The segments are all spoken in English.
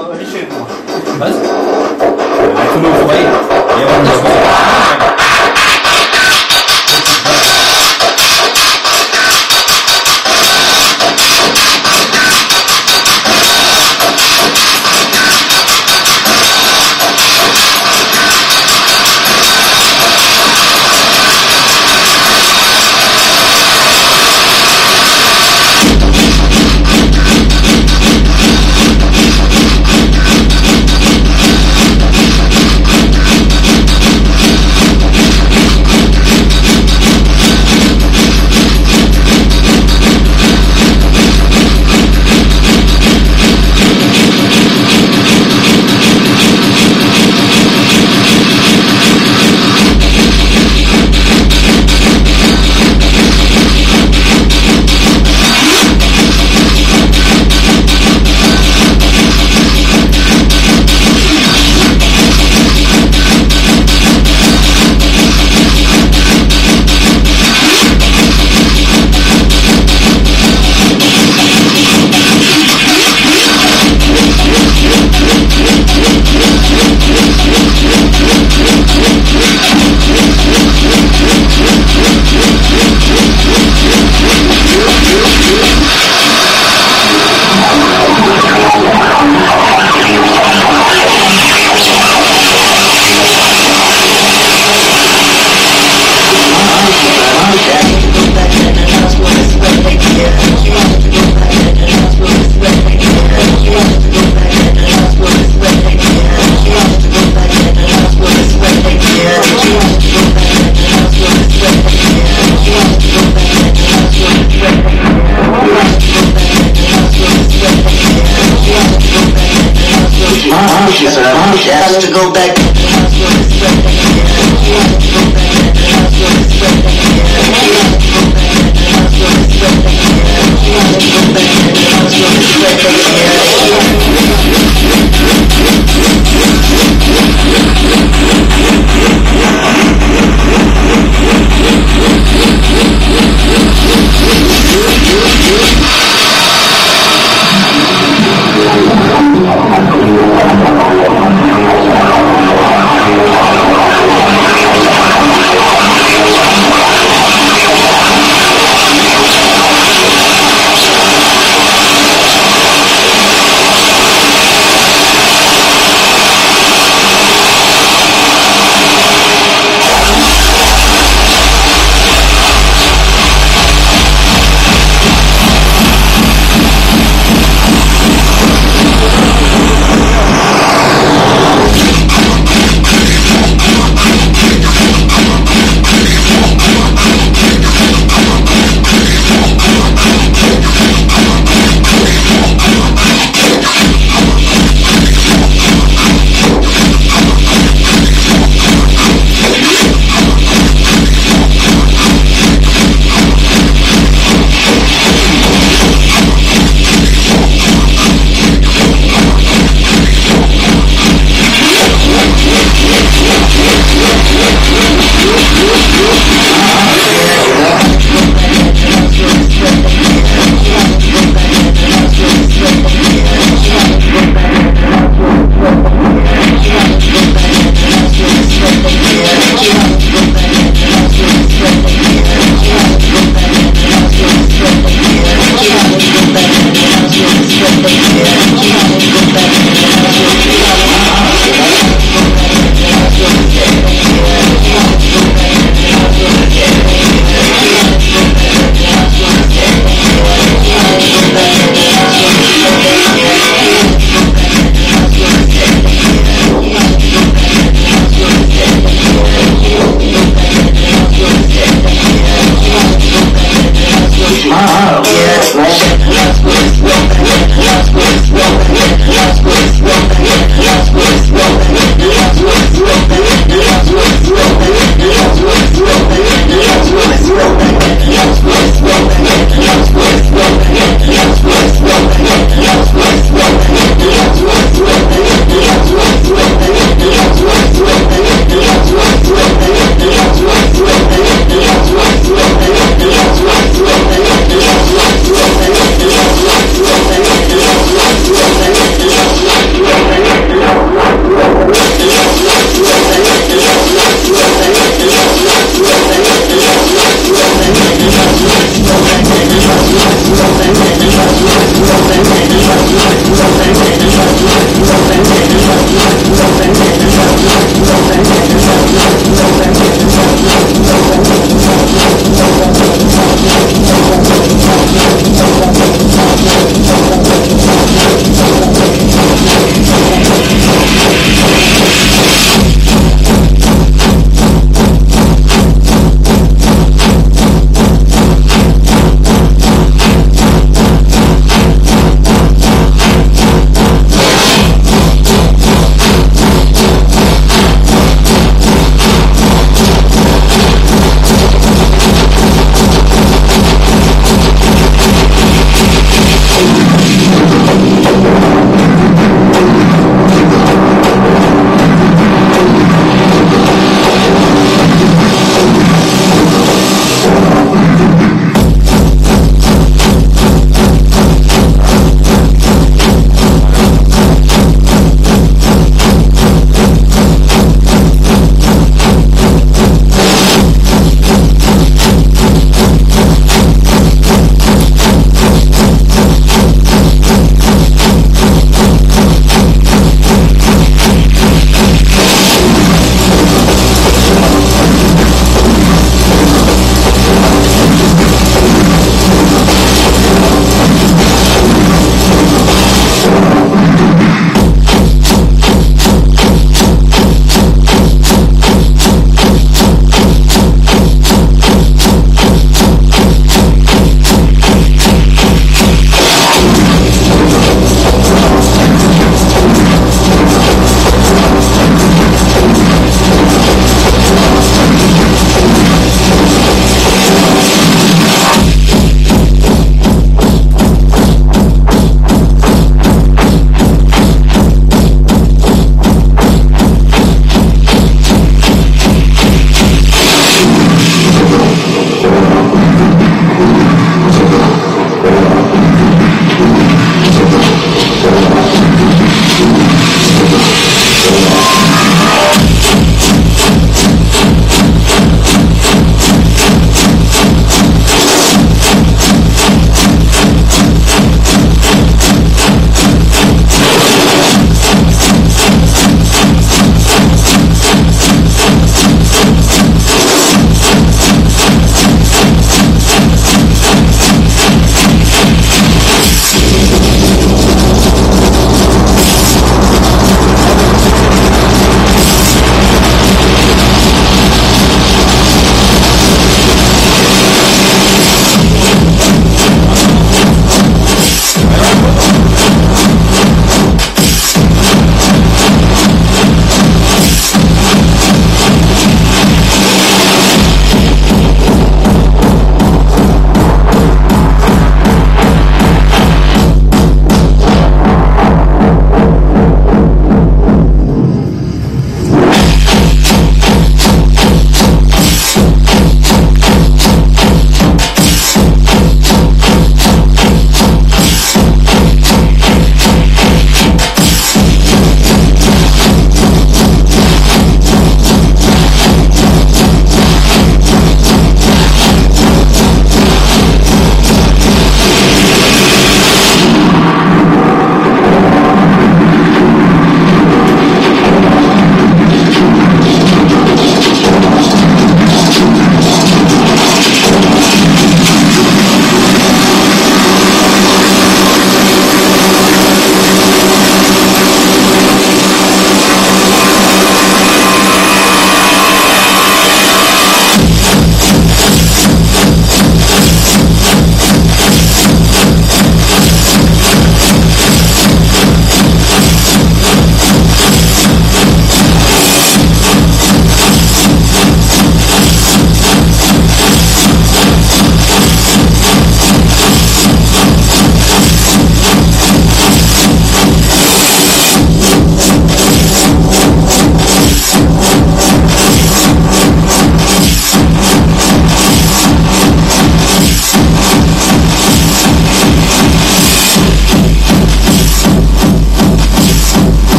travailler chez. Vas-y.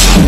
Thank